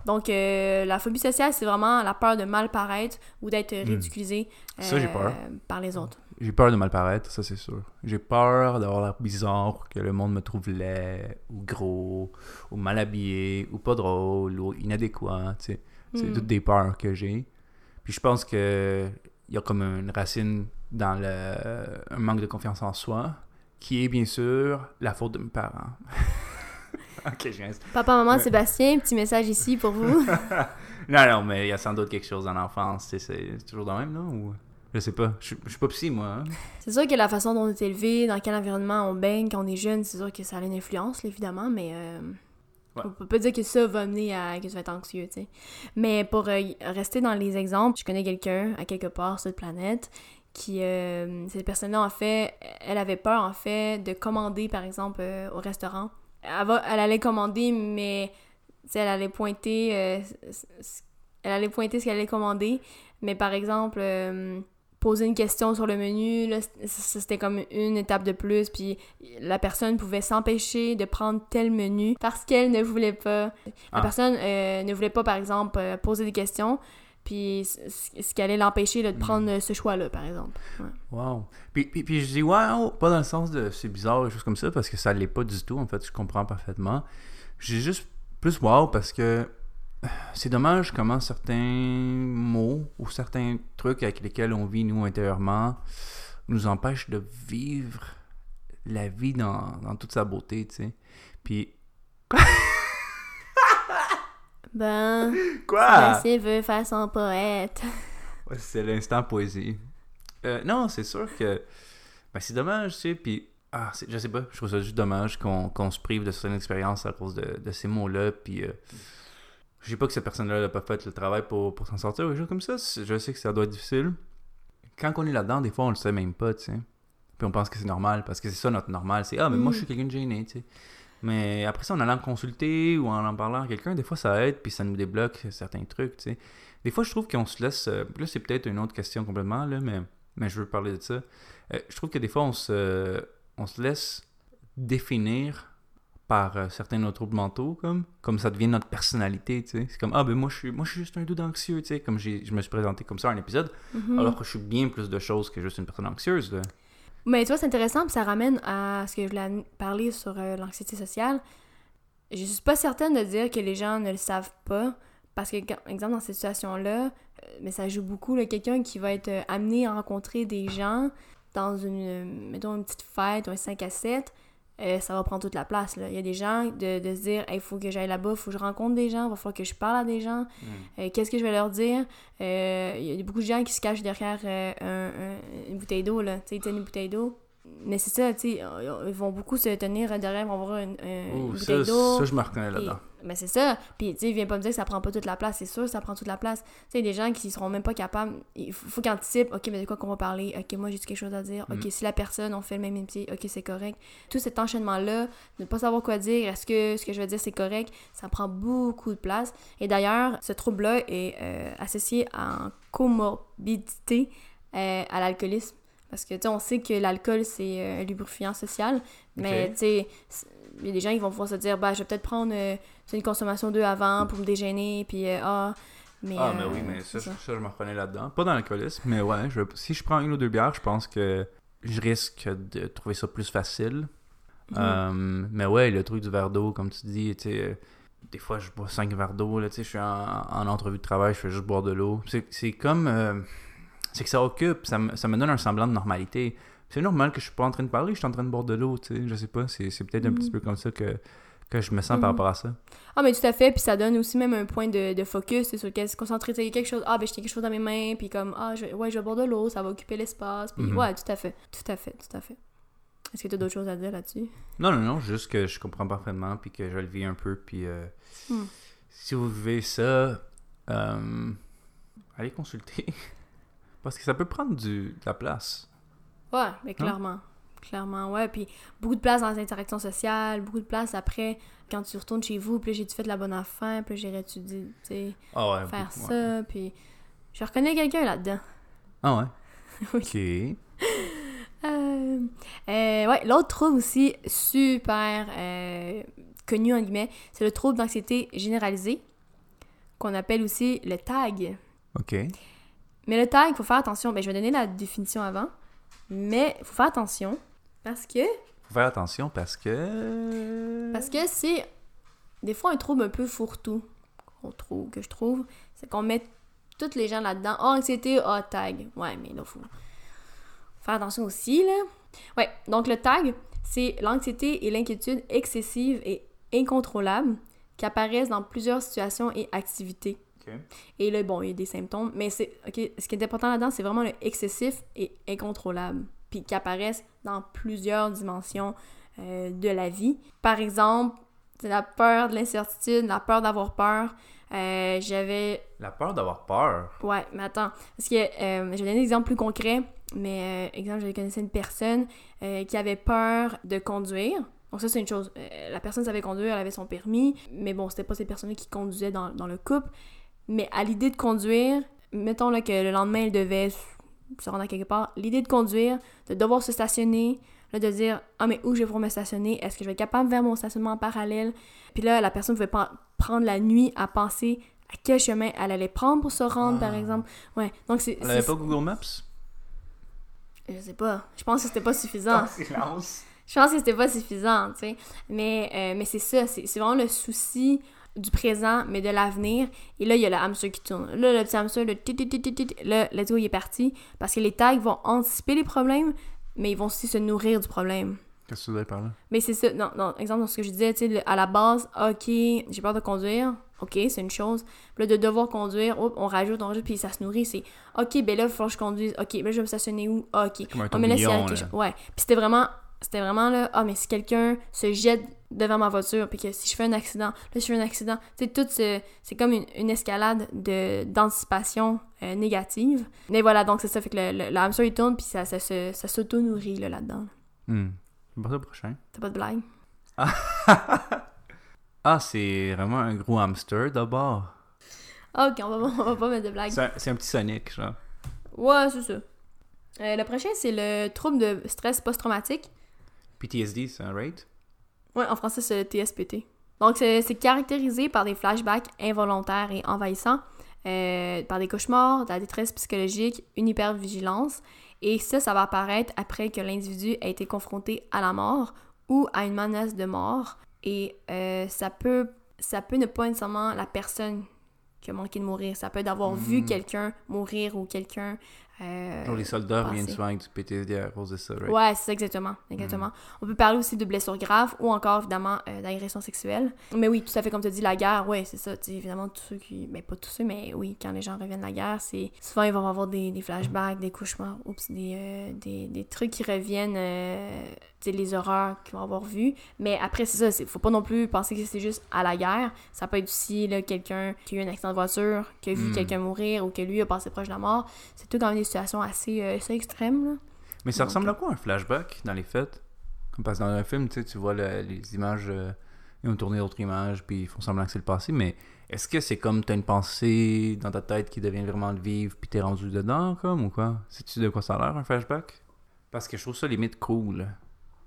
[SPEAKER 1] Donc, euh, la phobie sociale, c'est vraiment la peur de mal paraître ou d'être ridiculisé
[SPEAKER 2] Hmm. Ça, j'ai
[SPEAKER 1] euh,
[SPEAKER 2] peur.
[SPEAKER 1] par les autres.
[SPEAKER 2] J'ai peur de mal paraître, ça c'est sûr. J'ai peur d'avoir l'air bizarre, que le monde me trouve laid, ou gros, ou mal habillé, ou pas drôle, ou inadéquat, tu sais. C'est
[SPEAKER 1] Hmm.
[SPEAKER 2] toutes des peurs que j'ai. Puis je pense que il y a comme une racine dans le un manque de confiance en soi, qui est bien sûr la faute de mes parents. *laughs* ok, je reste.
[SPEAKER 1] Papa, maman,
[SPEAKER 2] Ouais.
[SPEAKER 1] Sébastien, petit message ici pour vous. *laughs*
[SPEAKER 2] Non, non, mais il y a sans doute quelque chose dans l'enfance, c'est toujours dans le même, non? Ou... Je sais pas. Je je suis pas psy, moi. hein.
[SPEAKER 1] C'est sûr que la façon dont on est élevé, dans quel environnement on baigne quand on est jeune, c'est sûr que ça a une influence, là, évidemment, mais euh,
[SPEAKER 2] Ouais.
[SPEAKER 1] on peut pas dire que ça va mener à que tu vas être anxieux, tu sais. Mais pour euh, rester dans les exemples, je connais quelqu'un à quelque part sur cette planète qui, euh, cette personne-là, en fait, elle avait peur, en fait, de commander, par exemple, euh, au restaurant. Elle, va- elle allait commander, mais, elle allait pointer, elle allait pointer ce qu'elle allait commander, mais par exemple, poser une question sur le menu, c'était comme une étape de plus, puis la personne pouvait s'empêcher de prendre tel menu parce qu'elle ne voulait pas. La
[SPEAKER 2] Ah.
[SPEAKER 1] personne euh, ne voulait pas, par exemple, euh, poser des questions, puis ce qui allait l'empêcher de
[SPEAKER 2] Mm.
[SPEAKER 1] prendre euh, ce choix-là, par exemple. Ouais.
[SPEAKER 2] Wow. Puis, puis, puis je dis wow, pas dans le sens de c'est bizarre, des choses comme ça, parce que ça l'est pas du tout, en fait, je comprends parfaitement. J'ai juste plus wow parce que c'est dommage comment certains mots ou certains trucs avec lesquels on vit, nous, intérieurement, nous empêchent de vivre la vie dans, dans toute sa beauté, tu sais. Puis. *laughs*
[SPEAKER 1] Ben,
[SPEAKER 2] Quoi?
[SPEAKER 1] Sébastien veut faire son poète.
[SPEAKER 2] Ouais, c'est l'instant poésie. Euh, non, c'est sûr que. Ben, c'est dommage, tu sais. Puis, ah, je sais pas, je trouve ça juste dommage qu'on qu'on se prive de certaines expériences à cause de, de ces mots-là. Puis, euh, je sais pas que cette personne-là n'a pas fait le travail pour, pour s'en sortir ou des choses comme ça. Je sais que ça doit être difficile. Quand on est là-dedans, des fois, on le sait même pas, tu sais. Puis on pense que c'est normal, parce que c'est ça notre normal. C'est Ah, mais moi,
[SPEAKER 1] Mm.
[SPEAKER 2] je suis quelqu'un de gêné, tu sais. Mais après ça, en allant consulter ou en en parlant à quelqu'un, des fois, ça aide, puis ça nous débloque certains trucs, tu sais. Des fois, je trouve qu'on se laisse. euh, Là, c'est peut-être une autre question complètement, là, mais, mais je veux parler de ça. Euh, je trouve que des fois, on se, on se laisse définir par euh, certains de nos troubles mentaux, comme, comme ça devient notre personnalité, tu sais. C'est comme, ah, ben moi, je suis, moi, je suis juste un doute anxieux, tu sais, comme j'ai- je me suis présenté comme ça à un épisode,
[SPEAKER 1] Mhm.
[SPEAKER 2] alors que je suis bien plus de choses que juste une personne anxieuse, là.
[SPEAKER 1] Mais tu vois, c'est intéressant, puis ça ramène à ce que je voulais parler sur euh, l'anxiété sociale. Je suis pas certaine de dire que les gens ne le savent pas, parce que, quand- exemple, dans cette situation-là, euh, mais ça joue beaucoup, quelqu'un qui va être amené à rencontrer des gens dans une, mettons, une petite fête ou un 5 à 7, euh, ça va prendre toute la place. Là. Il y a des gens de, de se dire, il faut que j'aille là-bas, il faut que je rencontre des gens, il va falloir que je parle à des gens. Euh, Qu'est-ce que je vais leur dire? Euh, Il y a beaucoup de gens qui se cachent derrière un- un- une bouteille d'eau, là. Tu sais, une bouteille d'eau. Mais c'est ça, tu sais, ils vont beaucoup se tenir derrière, ils vont avoir une, un- une
[SPEAKER 2] Ouh,
[SPEAKER 1] bouteille d'eau.
[SPEAKER 2] ça, je me reconnais là-dedans.
[SPEAKER 1] Ben c'est ça. Puis, tu sais, viens pas me dire que ça prend pas toute la place. C'est sûr ça prend toute la place. Tu sais, des gens qui seront même pas capables. Il faut, faut qu'ils anticipent. OK, mais de quoi qu'on va parler? OK, moi, j'ai quelque chose à dire? OK,
[SPEAKER 2] Mm.
[SPEAKER 1] si la personne, on fait le même métier, OK, c'est correct. Tout cet enchaînement-là, ne pas savoir quoi dire, est-ce que ce que je veux dire, c'est correct, ça prend beaucoup de place. Et d'ailleurs, ce trouble-là est euh, associé à une comorbidité euh, à l'alcoolisme. Parce que, tu sais, on sait que l'alcool, c'est euh, un lubrifiant social. Mais, tu sais, il y a des gens qui vont pouvoir se dire, bah, je vais peut-être prendre euh, une consommation d'œufs avant pour me déjeuner, puis euh, ah. Mais,
[SPEAKER 2] Ah, mais
[SPEAKER 1] euh,
[SPEAKER 2] oui, mais ça,
[SPEAKER 1] c'est
[SPEAKER 2] ça, je me reconnais là-dedans. Pas dans l'alcoolisme, mais ouais, je- si je prends une ou deux bières, je pense que je risque de trouver ça plus facile.
[SPEAKER 1] Mhm.
[SPEAKER 2] Mais ouais, le truc du verre d'eau, comme tu dis, tu sais, des fois je bois 5 verres d'eau, là, tu sais, je suis en, en entrevue de travail, je fais juste boire de l'eau. C'est c'est comme. euh, c'est que ça occupe, ça me, ça me donne un semblant de normalité. C'est normal que je suis pas en train de parler, je suis en train de boire de l'eau, tu sais, je sais pas, c'est c'est peut-être un petit peu comme ça que, que je me sens par rapport à ça.
[SPEAKER 1] Ah, mais tout à fait, puis ça donne aussi même un point de, de focus, c'est sur lequel se concentrer. Tu quelque chose, ah, ben, j'ai quelque chose dans mes mains, puis comme, ah, je, ouais, je vais boire de l'eau, ça va occuper l'espace, puis
[SPEAKER 2] Mhm.
[SPEAKER 1] ouais, tout à fait, tout à fait, tout à fait. Est-ce que tu as d'autres choses à dire là-dessus?
[SPEAKER 2] Non, non, non, juste que je comprends parfaitement, puis que je le vis un peu, puis euh,
[SPEAKER 1] Hmm.
[SPEAKER 2] si vous vivez ça, euh, allez consulter. *laughs* Parce que ça peut prendre du, de la place.
[SPEAKER 1] Ouais, mais clairement. Clairement, ouais. Puis beaucoup de place dans les interactions sociales, beaucoup de place après, quand tu retournes chez vous, puis j'ai-tu fait de la bonne affaire, puis là, j'irais-tu dire, tu sais,
[SPEAKER 2] Ah ouais.
[SPEAKER 1] faire
[SPEAKER 2] beaucoup, ouais.
[SPEAKER 1] ça, puis je reconnais quelqu'un là-dedans.
[SPEAKER 2] Ah ouais? *laughs*
[SPEAKER 1] Oui.
[SPEAKER 2] Ok.
[SPEAKER 1] Euh, euh, ouais, l'autre trouble aussi super euh, connu, en guillemets, c'est le trouble d'anxiété généralisée, qu'on appelle aussi le TAG.
[SPEAKER 2] Ok.
[SPEAKER 1] Mais le tag, il faut faire attention. Ben, je vais donner la définition avant. Mais il faut faire attention parce que
[SPEAKER 2] Faut faire attention parce que.
[SPEAKER 1] parce que c'est des fois un trouble un peu fourre-tout qu'on trouve, que je trouve. C'est qu'on met toutes les gens là-dedans. Ah, anxiété, ah, tag. Ouais, mais là, faut faire attention aussi, là. Ouais, donc le tag, c'est l'anxiété et l'inquiétude excessive et incontrôlable qui apparaissent dans plusieurs situations et activités. Et là, bon, il y a des symptômes, mais c'est, ok, ce qui est important là-dedans, c'est vraiment le excessif et incontrôlable, puis qui apparaissent dans plusieurs dimensions euh, de la vie. Par exemple, c'est la peur de l'incertitude, la peur d'avoir peur. Euh, j'avais
[SPEAKER 2] La peur d'avoir peur.
[SPEAKER 1] Ouais, mais attends. Parce que euh, je vais donner un exemple plus concret. Mais, euh, exemple, je connaissais une personne qui avait peur de conduire. Donc, ça, c'est une chose. Euh, la personne savait conduire, elle avait son permis. Mais bon, c'était pas ces personnes qui conduisaient dans, dans le couple. Mais à l'idée de conduire, mettons là, que le lendemain, elle devait se rendre à quelque part. L'idée de conduire, de devoir se stationner, là, de dire Ah, mais où je vais pouvoir me stationner? Est-ce que je vais être capable de faire mon stationnement en parallèle Puis là, la personne pouvait pas prendre la nuit à penser à quel chemin elle allait prendre pour se rendre, par
[SPEAKER 2] Ah.
[SPEAKER 1] exemple. Ouais, donc c'est.
[SPEAKER 2] Elle avait
[SPEAKER 1] c'est-
[SPEAKER 2] pas Google Maps?
[SPEAKER 1] Je sais pas. Je pense que c'était pas suffisant. *laughs*
[SPEAKER 2] silence.
[SPEAKER 1] Je pense que c'était pas suffisant, tu sais. Mais, euh, mais c'est ça, c'est c'est vraiment le souci du présent, mais de l'avenir. Et là, il y a le hamster qui tourne. Là, le petit hamster, le là, let's go, il est parti. Parce que les tags vont anticiper les problèmes, mais ils vont aussi se nourrir du problème.
[SPEAKER 2] Qu'est-ce que tu voulais par là?
[SPEAKER 1] Mais c'est ça, non, non, exemple, dans ce que je disais, tu sais, à la base, ok, j'ai peur de conduire, ok, c'est une chose. Puis là, de devoir conduire, hop, on rajoute, on rajoute, puis ça se nourrit, c'est, ok, ben là, il faut que je conduise, ok, ben là, je vais me stationner où, ok.
[SPEAKER 2] Comme un
[SPEAKER 1] Ah, mais là,
[SPEAKER 2] là.
[SPEAKER 1] Ouais, puis c'était vraiment, c'était vraiment là, ah, mais si quelqu'un se jette devant ma voiture, puis que si je fais un accident, là, je fais un accident, tu sais, tout ce, c'est comme une, une escalade de, d'anticipation euh, négative. Mais voilà, donc c'est ça, fait que le, le, le hamster, il tourne, puis ça, ça, se- ça s'auto-nourrit, là, là-dedans.
[SPEAKER 2] Hmm. C'est pas ça le prochain.
[SPEAKER 1] T'as pas de blague? *laughs*
[SPEAKER 2] Ah, c'est vraiment un gros hamster d'abord.
[SPEAKER 1] Ok, on va, on va pas mettre de blague.
[SPEAKER 2] C'est un, c'est un petit Sonic, genre.
[SPEAKER 1] Ouais, c'est ça. Euh, le prochain, c'est le trouble de stress post-traumatique.
[SPEAKER 2] PTSD, c'est un rate?
[SPEAKER 1] Ouais, en français, c'est le TSPT. Donc, c'est caractérisé par des flashbacks involontaires et envahissants, euh, par des cauchemars, de la détresse psychologique, une hypervigilance. Et ça, ça va apparaître après que l'individu a été confronté à la mort ou à une menace de mort. Et euh, ça, peut, ça peut ne pas nécessairement la personne qui a manqué de mourir. Ça peut être d'avoir vu
[SPEAKER 2] Mm.
[SPEAKER 1] quelqu'un mourir ou quelqu'un... euh,
[SPEAKER 2] les soldats
[SPEAKER 1] passé.
[SPEAKER 2] reviennent souvent avec du PTSD à cause de ça, right?
[SPEAKER 1] Ouais, c'est ça, exactement. exactement. On peut parler aussi de blessures graves ou encore, évidemment, euh, d'agressions sexuelles. Mais oui, tout à fait comme tu dis, la guerre, ouais, c'est ça. Évidemment, tous ceux qui. Ben, pas tous ceux, mais oui, quand les gens reviennent de la guerre, c'est. Souvent, ils vont avoir des, des flashbacks, des cauchemars, oups, des, euh, des, des trucs qui reviennent, euh, les horreurs qu'ils vont avoir vues. Mais après, c'est ça, faut pas non plus penser que c'est juste à la guerre. Ça peut être aussi, quelqu'un qui a eu un accident de voiture, qui a vu
[SPEAKER 2] Mm.
[SPEAKER 1] quelqu'un mourir ou que lui a passé proche de la mort. C'est tout quand même des situations assez, euh, assez extrêmes, là.
[SPEAKER 2] Mais ça
[SPEAKER 1] Donc,
[SPEAKER 2] ressemble à quoi un flashback dans les? Comme Parce que dans un film, tu vois le- les images, euh, ils ont tourné d'autres images, puis ils font semblant que c'est le passé, mais est-ce que c'est comme t'as une pensée dans ta tête qui devient vraiment de vivre, puis t'es rendu dedans, comme, ou quoi? Sais-tu de quoi ça a l'air, un flashback? Parce que je trouve ça limite cool.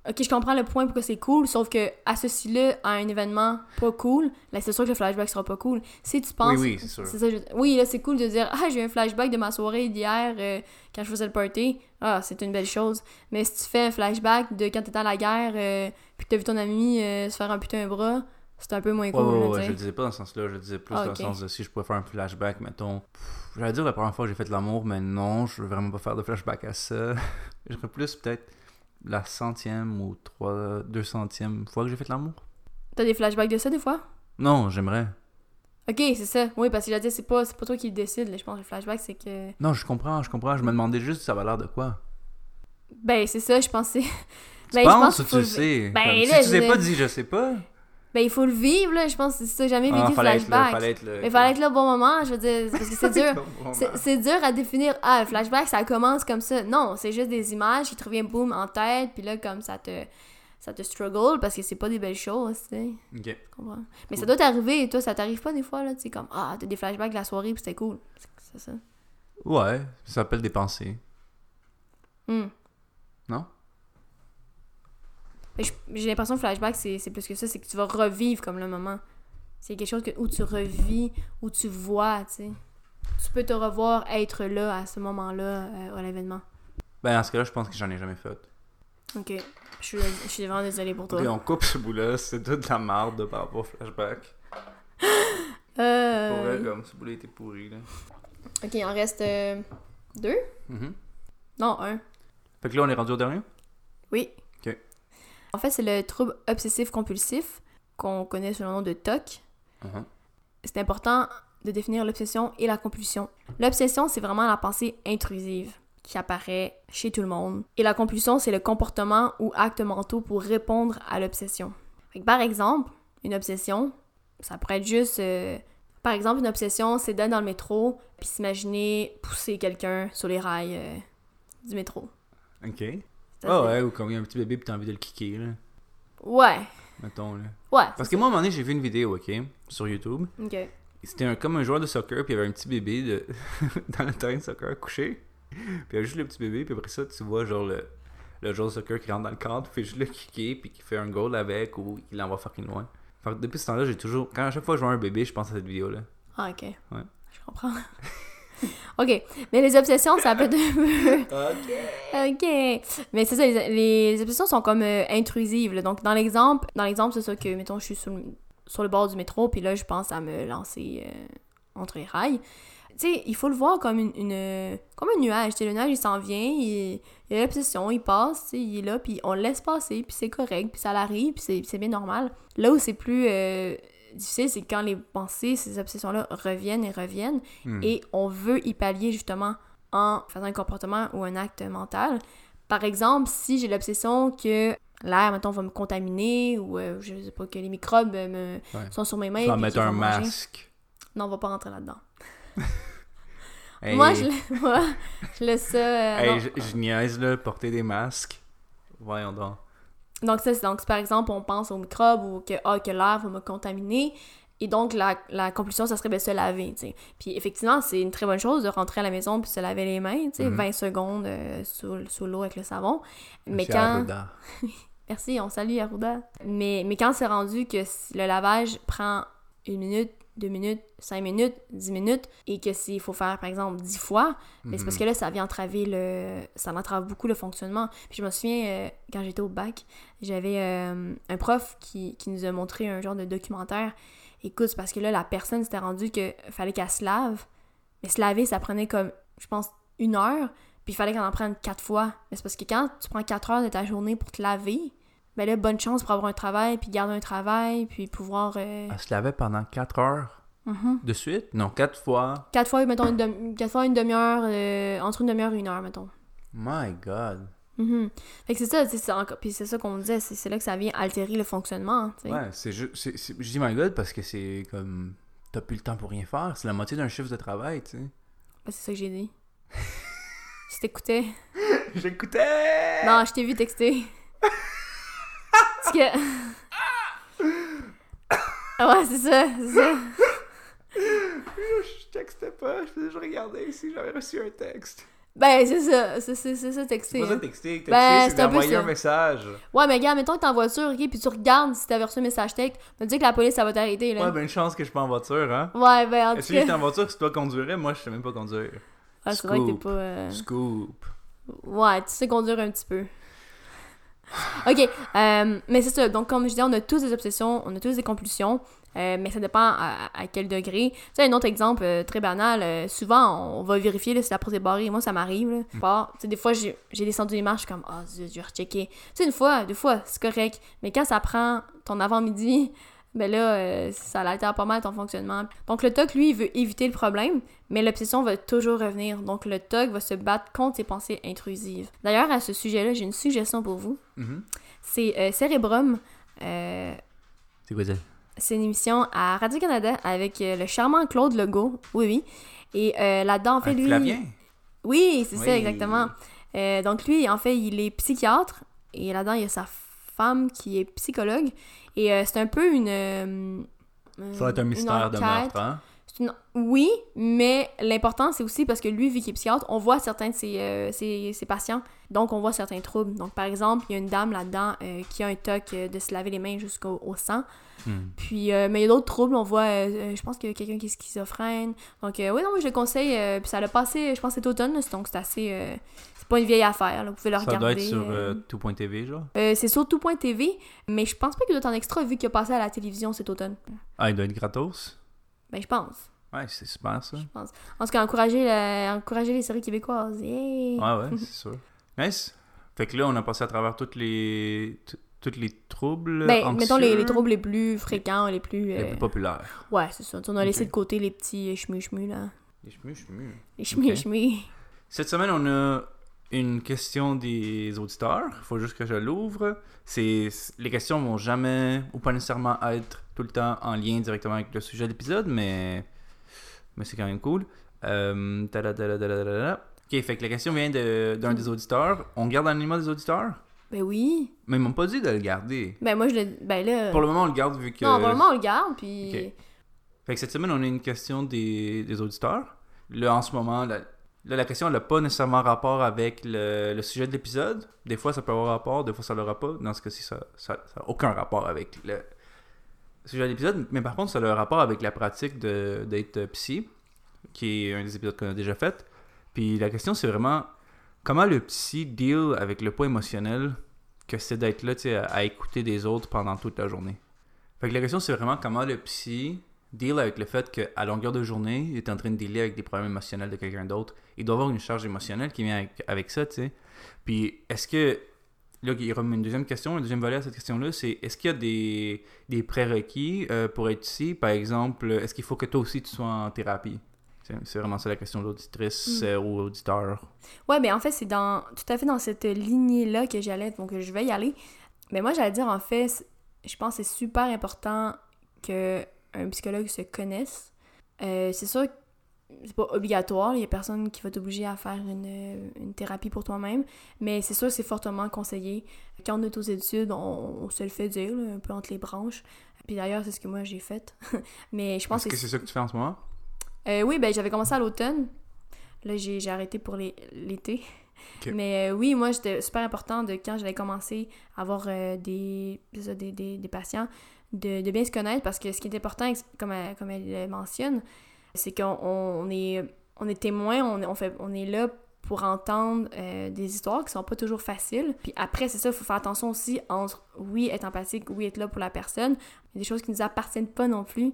[SPEAKER 1] Ok, je comprends le point pourquoi c'est cool, sauf que associe-le à un événement pas cool, là c'est sûr que le flashback sera pas cool. Si tu penses.
[SPEAKER 2] Oui, oui, c'est sûr.
[SPEAKER 1] ça, je- Oui, là c'est cool de dire Ah, j'ai eu un flashback de ma soirée d'hier euh, quand je faisais le party. Ah, c'est une belle chose. Mais si tu fais un flashback de quand t'étais à la guerre, euh, puis que t'as vu ton ami euh, se faire amputer un bras, c'est un peu moins cool.
[SPEAKER 2] ouais, je le disais pas dans ce sens-là, je le disais plus
[SPEAKER 1] Ah,
[SPEAKER 2] dans
[SPEAKER 1] ok.
[SPEAKER 2] le sens de si je pouvais faire un flashback, mettons. J'allais dire la première fois que j'ai fait de l'amour, mais non, je veux vraiment pas faire de flashback à ça. *laughs* je serais plus peut-être la centième ou trois, deux centième fois que j'ai fait de l'amour.
[SPEAKER 1] T'as des flashbacks de ça des fois?
[SPEAKER 2] Non, j'aimerais.
[SPEAKER 1] Ok, c'est ça. Oui, parce que j'ai dit, c'est pas, c'est pas toi qui le décide. là. Je pense que le flashback, c'est que.
[SPEAKER 2] Non, je comprends, je comprends. Je me demandais juste si ça avait l'air de quoi.
[SPEAKER 1] Ben, c'est ça, je pensais.
[SPEAKER 2] Tu *laughs*
[SPEAKER 1] Ben, je pense
[SPEAKER 2] penses ou tu sais?
[SPEAKER 1] Ben,
[SPEAKER 2] Comme,
[SPEAKER 1] là,
[SPEAKER 2] si tu
[SPEAKER 1] je-
[SPEAKER 2] pas, dis je sais pas.
[SPEAKER 1] Ben, il faut le vivre, là. Je pense que c'est ça. Jamais vécu
[SPEAKER 2] Ah, être là,
[SPEAKER 1] flashback.
[SPEAKER 2] fallait être là.
[SPEAKER 1] Mais fallait être là au bon moment, je veux dire, c'est parce que c'est *laughs* dur. C'est- dur à définir. Ah, le flashback, ça commence comme ça. Non, c'est juste des images qui te reviennent boum en tête, puis là, comme ça te, ça te struggle parce que c'est pas des belles choses, tu sais. Comprends? Mais ça doit t'arriver, toi, ça t'arrive pas des fois, là, tu sais, comme, ah, t'as des flashbacks de la soirée, puis c'était cool. C'est- ça.
[SPEAKER 2] Ouais, ça s'appelle des pensées.
[SPEAKER 1] Hmm. J'ai l'impression que flashback, c'est plus que ça, c'est que tu vas revivre comme le moment. C'est quelque chose que, où tu revis, où tu vois, tu sais. Tu peux te revoir être là à ce moment-là, euh, à l'événement.
[SPEAKER 2] Ben, dans ce cas-là, je pense que j'en ai jamais fait.
[SPEAKER 1] Ok. Je suis, je suis vraiment désolée pour toi.
[SPEAKER 2] Ok, on coupe ce bout-là, c'est toute de la marde par rapport au flashback. *laughs*
[SPEAKER 1] Euh,
[SPEAKER 2] Pour comme ce bout-là était pourri, là.
[SPEAKER 1] Ok, il en reste euh, deux?
[SPEAKER 2] Mhm.
[SPEAKER 1] Non, un.
[SPEAKER 2] Fait que là, on est rendu au dernier?
[SPEAKER 1] Oui. En fait, c'est le trouble obsessif-compulsif qu'on connaît sous le nom de TOC.
[SPEAKER 2] Mhm.
[SPEAKER 1] C'est important de définir l'obsession et la compulsion. L'obsession, c'est vraiment la pensée intrusive qui apparaît chez tout le monde. Et la compulsion, c'est le comportement ou actes mentaux pour répondre à l'obsession. Par exemple, une obsession, ça pourrait être juste... euh, par exemple, une obsession, c'est d'être dans le métro puis s'imaginer pousser quelqu'un sur les rails euh, du métro.
[SPEAKER 2] Ok. Ah ouais, ou comme il y a un petit bébé puis t'as envie de le kicker, là.
[SPEAKER 1] Ouais.
[SPEAKER 2] Mettons, là.
[SPEAKER 1] Ouais.
[SPEAKER 2] Parce que moi, à un moment donné, j'ai vu une vidéo, ok, sur YouTube.
[SPEAKER 1] Ok.
[SPEAKER 2] C'était un- comme un joueur de soccer, puis il y avait un petit bébé de... *laughs* dans le terrain de soccer couché. Puis il y avait juste le petit bébé, puis après ça, tu vois, genre, le, le joueur de soccer qui rentre dans le cadre, puis juste le kicker, puis qui fait un goal avec, ou il l'envoie fucking loin. Fait que depuis ce temps-là, j'ai toujours. Quand à chaque fois que je vois un bébé, je pense à cette vidéo-là.
[SPEAKER 1] Ah, ok.
[SPEAKER 2] Ouais.
[SPEAKER 1] Je comprends. *laughs* ok. Mais les obsessions, ça peut être un peu.
[SPEAKER 2] Ok.
[SPEAKER 1] Ok. Mais c'est ça, les, les obsessions sont comme euh, intrusives. là. Donc, dans l'exemple, dans l'exemple, c'est ça que, mettons, je suis sur le, sur le bord du métro, puis là, je pense à me lancer euh, entre les rails. Tu sais, il faut le voir comme une, une- comme un nuage. Tu sais, le nuage, il s'en vient, il, il a l'obsession, il passe, tu sais, il est là, puis on le laisse passer, puis c'est correct, puis ça l'arrive, puis c'est- c'est bien normal. Là où c'est plus euh, difficile, c'est quand les pensées, ces obsessions-là reviennent et reviennent,
[SPEAKER 2] Hmm.
[SPEAKER 1] et on veut y pallier justement en faisant un comportement ou un acte mental. Par exemple, si j'ai l'obsession que l'air, mettons, va me contaminer ou euh, je sais pas, que les microbes me,
[SPEAKER 2] Ouais.
[SPEAKER 1] sont sur mes mains.
[SPEAKER 2] Tu vas mettre un
[SPEAKER 1] manger.
[SPEAKER 2] masque.
[SPEAKER 1] Non, on va pas rentrer là-dedans. *laughs*
[SPEAKER 2] Hey,
[SPEAKER 1] Moi, je, moi, je laisse ça. euh,
[SPEAKER 2] hey, je, je niaise, là, porter des masques. Voyons donc.
[SPEAKER 1] Donc, ça, c'est donc, par exemple, on pense aux microbes ou que, ah, que l'air va me contaminer. Et donc, la, la conclusion, ça serait de se laver, tu sais. Puis, effectivement, c'est une très bonne chose de rentrer à la maison puis se laver les mains, tu sais,
[SPEAKER 2] Mhm.
[SPEAKER 1] 20 secondes euh, sous, sous l'eau avec le savon. Mais
[SPEAKER 2] Monsieur
[SPEAKER 1] quand... *laughs* Merci, on salue Arruda. Mais, mais quand c'est rendu que le lavage prend une minute, deux minutes, cinq minutes, dix minutes, et que s'il faut faire, par exemple, dix fois, mais c'est parce
[SPEAKER 2] Mhm.
[SPEAKER 1] que là, ça vient entraver le... Ça entrave beaucoup le fonctionnement. Puis je me souviens, euh, quand j'étais au bac, j'avais euh, un prof qui, qui nous a montré un genre de documentaire. Écoute, c'est parce que là, la personne s'était rendue que fallait qu'elle se lave. Mais se laver, ça prenait comme, je pense, une heure. Puis il fallait qu'elle en prenne quatre fois. Mais c'est parce que quand tu prends quatre heures de ta journée pour te laver, ben là, bonne chance pour avoir un travail, puis garder un travail, puis pouvoir... euh,
[SPEAKER 2] Elle se lavait pendant 4 heures
[SPEAKER 1] mhm.
[SPEAKER 2] de suite? Non, 4 fois.
[SPEAKER 1] Quatre fois, mettons, une, demi- quatre fois une demi-heure, euh, entre une demi-heure et une heure, mettons.
[SPEAKER 2] My God.
[SPEAKER 1] Mhm. Fait que c'est ça, c'est encore- puis c'est ça qu'on disait, c'est c'est là que ça vient altérer le fonctionnement.
[SPEAKER 2] Ouais, c'est c'est- Je dis my God parce que c'est comme. T'as plus le temps pour rien faire. C'est la moitié d'un chiffre de travail, tu sais.
[SPEAKER 1] Ben, c'est ça que j'ai dit. *laughs* si t'écoutais... *laughs*
[SPEAKER 2] J'écoutais!
[SPEAKER 1] Non, je t'ai vu texter. *laughs* Parce que... Ah ouais, c'est ça, c'est ça.
[SPEAKER 2] Je textais pas, je faisais juste regarder si j'avais reçu un texte.
[SPEAKER 1] Ben, c'est ça, c'est c'est- c'est ça, texter.
[SPEAKER 2] C'est pas ça
[SPEAKER 1] hein.
[SPEAKER 2] texter. Texter,
[SPEAKER 1] Ben,
[SPEAKER 2] c'est
[SPEAKER 1] un
[SPEAKER 2] d'envoyer
[SPEAKER 1] ça.
[SPEAKER 2] un message.
[SPEAKER 1] Ouais, mais gars, mettons que t'es en voiture, ok, puis tu regardes si t'avais reçu un message texte, me dis que la police, ça va t'arrêter, là.
[SPEAKER 2] Ouais, ben une chance que je suis pas en voiture, hein.
[SPEAKER 1] Ouais, ben, en tout
[SPEAKER 2] Si j'étais
[SPEAKER 1] cas...
[SPEAKER 2] en voiture, si toi conduirais, moi je sais même pas conduire.
[SPEAKER 1] Ah, c'est vrai que t'es pas... euh,
[SPEAKER 2] Scoop.
[SPEAKER 1] Ouais, tu sais conduire un petit peu. *laughs* Ok, euh, mais c'est ça. Donc, comme je disais, on a tous des obsessions, on a tous des compulsions, euh, mais ça dépend à, à quel degré. Tu sais, un autre exemple euh, très banal, souvent, on va vérifier là, si la porte est barrée. Moi, ça m'arrive. sais, des fois, j'ai descendu les marches, je suis comme, ah, zut, je vais rechecker. Tu sais, une fois, deux fois, c'est correct. Mais quand ça prend ton avant-midi, ben là, euh, ça altère pas mal ton fonctionnement. Donc, le TOC, lui, il veut éviter le problème, mais l'obsession va toujours revenir. Donc, le TOC va se battre contre ses pensées intrusives. D'ailleurs, à ce sujet-là, j'ai une suggestion pour vous.
[SPEAKER 2] Mhm.
[SPEAKER 1] C'est euh, Cérébrum. euh,
[SPEAKER 2] C'est quoi ça?
[SPEAKER 1] c'est une émission à Radio-Canada avec euh, le charmant Claude Legault. Oui, oui. Et là-dedans, en fait,
[SPEAKER 2] Un
[SPEAKER 1] lui...
[SPEAKER 2] Flavien?
[SPEAKER 1] Oui, c'est ça, exactement. Donc lui, en fait, il est psychiatre et là-dedans, il y a sa femme qui est psychologue. Et euh, c'est un peu une... euh,
[SPEAKER 2] Ça va être un mystère de meurtre, hein?
[SPEAKER 1] Oui, mais l'important, c'est aussi parce que lui, vu qu'il est psychiatre, on voit certains de ses, euh, ses- ses patients. Donc, on voit certains troubles. Donc, par exemple, il y a une dame là-dedans euh, qui a un toc euh, de se laver les mains jusqu'au au sang.
[SPEAKER 2] Hmm.
[SPEAKER 1] Puis, euh, mais il y a d'autres troubles. On voit, je pense qu'il y a quelqu'un qui est schizophrène. Donc, euh, oui, non, moi, je le conseille. puis, ça l'a passé, je pense, cet automne. donc, c'est assez. euh, c'est pas une vieille affaire. là, vous pouvez le
[SPEAKER 2] Ça
[SPEAKER 1] regarder.
[SPEAKER 2] doit être sur
[SPEAKER 1] euh.
[SPEAKER 2] euh, tout.tv, genre?
[SPEAKER 1] Euh, c'est sur tout.tv, mais je pense pas qu'il doit être en extra vu qu'il a passé à la télévision cet automne.
[SPEAKER 2] Ah, il doit être gratos?
[SPEAKER 1] Ben, je pense.
[SPEAKER 2] Ouais, c'est super ça.
[SPEAKER 1] En tout cas, encourager, la- encourager les séries québécoises. Yeah!
[SPEAKER 2] Ouais, ouais, c'est sûr. Nice. Fait que là, on a passé à travers toutes les. tous les troubles
[SPEAKER 1] Ben,
[SPEAKER 2] anxieux,
[SPEAKER 1] mettons les, les troubles les plus fréquents, les plus...
[SPEAKER 2] les
[SPEAKER 1] euh,
[SPEAKER 2] plus populaires.
[SPEAKER 1] Ouais, c'est ça. On a laissé de côté les petits chemu-chemu, là.
[SPEAKER 2] Les chemins.
[SPEAKER 1] Les chemu-chemu.
[SPEAKER 2] Cette semaine, on a une question des auditeurs. Il faut juste que je l'ouvre. C'est les questions vont jamais ou pas nécessairement être tout le temps en lien directement avec le sujet de l'épisode, mais mais c'est quand même cool. Euh. Ok, fait que la question vient de- d'un des auditeurs. On garde l'anonymat des auditeurs,
[SPEAKER 1] Ben oui.
[SPEAKER 2] mais ils m'ont pas dit de le garder.
[SPEAKER 1] Ben moi, je le... Ben là...
[SPEAKER 2] Pour le moment, on le garde vu que.
[SPEAKER 1] Non, pour le moment, on le garde, puis...
[SPEAKER 2] Fait que cette semaine, on a une question des, des auditeurs. Là, en ce moment, la, là, la question n'a pas nécessairement rapport avec le, le sujet de l'épisode. Des fois, ça peut avoir rapport, des fois, ça l'aura pas. Dans ce cas-ci, ça n'a aucun rapport avec le sujet de l'épisode. Mais par contre, ça a un rapport avec la pratique d'être psy, qui est un des épisodes qu'on a déjà fait. Puis la question, c'est vraiment comment le psy deal avec le poids émotionnel que c'est d'être là, tu sais, à, à écouter des autres pendant toute la journée? Fait que la question, c'est vraiment comment le psy deal avec le fait qu'à longueur de journée, il est en train de dealer avec des problèmes émotionnels de quelqu'un d'autre. Il doit avoir une charge émotionnelle qui vient avec, avec ça, tu sais. Puis, est-ce que. Là, il y aura une deuxième question, un deuxième volet à cette question-là, c'est est-ce qu'il y a des, des prérequis euh, pour être psy? Par exemple, est-ce qu'il faut que toi aussi tu sois en thérapie? C'est vraiment ça la question de l'auditrice
[SPEAKER 1] Mm.
[SPEAKER 2] euh, ou auditeur.
[SPEAKER 1] Ouais, mais en fait, c'est dans tout à fait dans cette lignée-là que j'allais, donc je vais y aller. Mais moi, j'allais dire, en fait, je pense que c'est super important que un psychologue se connaisse. Euh, c'est sûr que c'est pas obligatoire, il y a personne qui va t'obliger à faire une, une thérapie pour toi-même, mais c'est sûr que c'est fortement conseillé. Quand on est aux études, on, on se le fait dire, là, un peu entre les branches. Puis d'ailleurs, c'est ce que moi j'ai fait. *laughs* mais je pense
[SPEAKER 2] Est-ce que c'est ça que tu fais en ce moment?
[SPEAKER 1] euh, oui, ben j'avais commencé à l'automne. Là, j'ai j'ai arrêté pour les- l'été. *laughs* Mais euh, oui, moi, c'était super important de quand j'avais commencé à avoir euh, des, c'est ça, des, des, des patients, de, de bien se connaître parce que ce qui est important, comme elle, comme elle le mentionne, c'est qu'on on est, on est témoin, on, on, fait, on est là pour entendre euh, des histoires qui sont pas toujours faciles. Puis après, c'est ça, il faut faire attention aussi entre, oui, être empathique, oui, être là pour la personne. A des choses qui nous appartiennent pas non plus.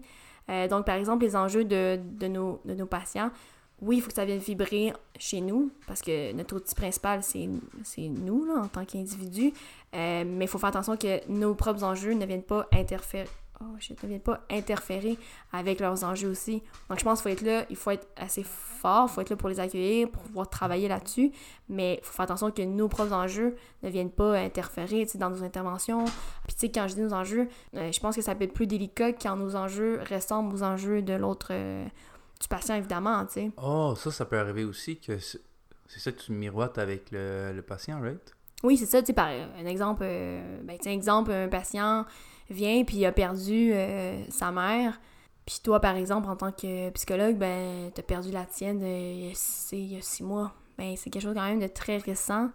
[SPEAKER 1] Euh, donc, par exemple, les enjeux de, de, nos, de nos patients, oui, il faut que ça vienne vibrer chez nous, parce que notre outil principal, c'est nous, là, en tant qu'individus. Euh, mais il faut faire attention que nos propres enjeux ne viennent pas interférer. Oh shit, ne viennent pas interférer avec leurs enjeux aussi. Donc je pense qu'il faut être là, il faut être assez fort, il faut être là pour les accueillir, pour pouvoir travailler là-dessus. Mais il faut faire attention que nos propres enjeux ne viennent pas interférer dans nos interventions. Puis tu sais, quand je dis nos enjeux, euh, je pense que ça peut être plus délicat quand nos enjeux ressemblent aux enjeux de l'autre, euh, du patient évidemment, tu sais.
[SPEAKER 2] Oh, ça, ça peut arriver aussi que c'est ça que tu miroites avec le, le patient, right?
[SPEAKER 1] Oui, c'est ça, tu sais, par un exemple, euh, ben, tu sais, exemple, un patient vient puis il a perdu euh, sa mère, puis toi, par exemple, en tant que psychologue, ben, t'as perdu la tienne il y a six- il y a six mois. Ben, c'est quelque chose quand même de très récent,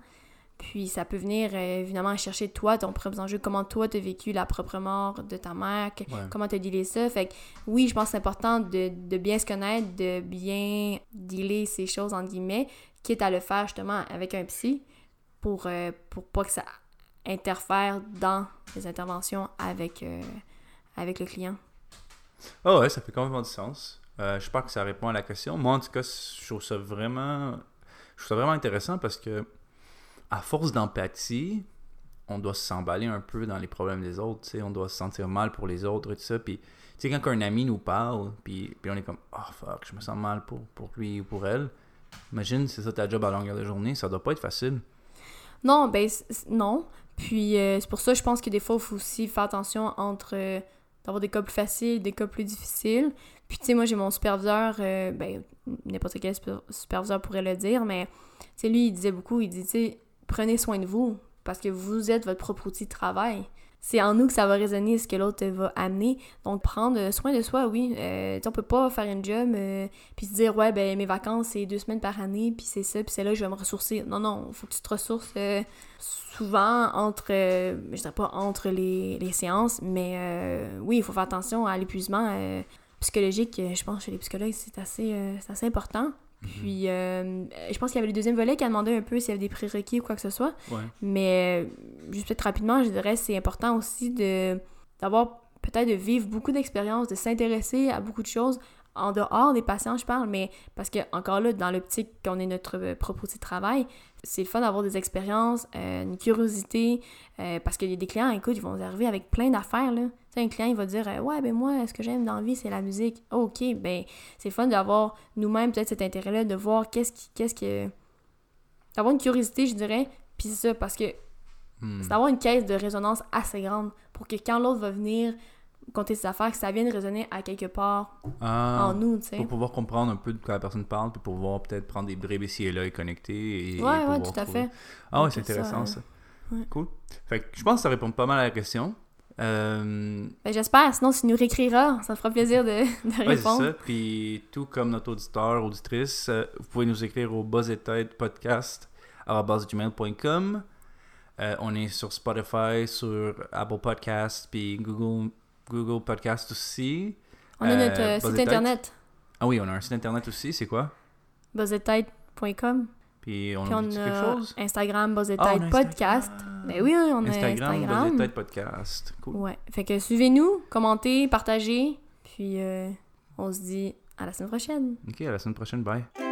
[SPEAKER 1] puis ça peut venir, euh, évidemment, chercher toi, ton propre enjeu, comment toi t'as vécu la propre mort de ta mère, que-
[SPEAKER 2] Ouais.
[SPEAKER 1] comment t'as dealé ça. Fait que oui, je pense que c'est important de, de bien se connaître, de bien dealer ces choses, entre guillemets, quitte à le faire justement avec un psy pour, euh, pour pas que ça interfère dans les interventions avec, euh, avec le client.
[SPEAKER 2] Ah ouais, ça fait complètement du sens. Euh, je pense que ça répond à la question. Moi, en tout cas, je trouve ça vraiment, je trouve ça vraiment intéressant parce que, à force d'empathie, on doit s'emballer un peu dans les problèmes des autres. On doit se sentir mal pour les autres et tout ça. Puis, tu sais, quand un ami nous parle, puis, puis on est comme, oh fuck, je me sens mal pour, pour lui ou pour elle. Imagine, c'est ça ta job à longueur de journée, ça doit pas être facile.
[SPEAKER 1] Non, ben non. Puis euh, c'est pour ça je pense que des fois, il faut aussi faire attention entre euh, d'avoir des cas plus faciles, des cas plus difficiles. Puis tu sais, moi j'ai mon superviseur, euh, ben n'importe quel super- superviseur pourrait le dire, mais tu sais, lui il disait beaucoup, il dit, tu sais, prenez soin de vous parce que vous êtes votre propre outil de travail. C'est en nous que ça va résonner ce que l'autre va amener. Donc, prendre soin de soi, oui. Euh, on peut pas faire une job euh, puis se dire, ouais, ben mes vacances, c'est deux semaines par année, puis c'est ça, puis c'est là que je vais me ressourcer. Non, non, faut que tu te ressources euh, souvent entre, euh, je dirais pas entre les, les séances, mais euh, oui, il faut faire attention à l'épuisement euh, psychologique. euh, Je pense chez les psychologues, c'est assez, euh, c'est assez important. Puis, euh, je pense qu'il y avait le deuxième volet qui a demandé un peu s'il y avait des prérequis ou quoi que ce soit.
[SPEAKER 2] Ouais.
[SPEAKER 1] Mais euh, juste peut-être rapidement, je dirais c'est important aussi de d'avoir peut-être de vivre beaucoup d'expériences, de s'intéresser à beaucoup de choses en dehors des patients, je parle, mais parce que, encore là, dans l'optique qu'on est notre euh, propre outil de travail, c'est le fun d'avoir des expériences, euh, une curiosité, euh, parce qu'il y a des clients, écoute, ils vont arriver avec plein d'affaires, là. Tu sais, un client, il va dire Ouais, ben moi, ce que j'aime dans la vie, c'est la musique. Oh, ok, ben, c'est fun d'avoir nous-mêmes peut-être cet intérêt-là, de voir qu'est-ce qui. Qu'est-ce que. d'avoir une curiosité, je dirais, puis c'est ça, parce que
[SPEAKER 2] Hmm.
[SPEAKER 1] c'est d'avoir une caisse de résonance assez grande pour que quand l'autre va venir compter ses affaires, que ça vienne résonner à quelque part
[SPEAKER 2] Ah,
[SPEAKER 1] en nous, tu sais.
[SPEAKER 2] Pour pouvoir comprendre un peu de quoi la personne parle, puis pour pouvoir peut-être prendre des bribes ici et là et connecter. Et, et
[SPEAKER 1] Ouais, ouais, tout à
[SPEAKER 2] trouver-
[SPEAKER 1] fait.
[SPEAKER 2] Ah ouais, c'est intéressant
[SPEAKER 1] euh,
[SPEAKER 2] ça.
[SPEAKER 1] ouais.
[SPEAKER 2] Cool. Fait que je pense que ça répond pas mal à la question. Euh,
[SPEAKER 1] Ben, j'espère, sinon, tu nous réécriras, ça me fera plaisir de, répondre.
[SPEAKER 2] ça. Puis tout comme notre auditeur, auditrice, euh, vous pouvez nous écrire au buzz et tête podcast gmail.com. Euh, on est sur Spotify, sur Apple Podcasts, puis Google, Google Podcast aussi.
[SPEAKER 1] On a
[SPEAKER 2] Euh,
[SPEAKER 1] notre euh,
[SPEAKER 2] Buzz
[SPEAKER 1] site internet,
[SPEAKER 2] Ah oui, on a un site internet aussi, c'est quoi?
[SPEAKER 1] buzzetête.com.
[SPEAKER 2] Puis on
[SPEAKER 1] Puis
[SPEAKER 2] a
[SPEAKER 1] on a
[SPEAKER 2] chose?
[SPEAKER 1] Instagram, Buzzetête
[SPEAKER 2] Ah,
[SPEAKER 1] Podcast. Ben oui, on a
[SPEAKER 2] Instagram,
[SPEAKER 1] Instagram.
[SPEAKER 2] Podcast. Cool.
[SPEAKER 1] Ouais. Fait que suivez-nous, commentez, partagez. Puis euh, on se dit à la semaine prochaine.
[SPEAKER 2] Ok, à la semaine prochaine. Bye.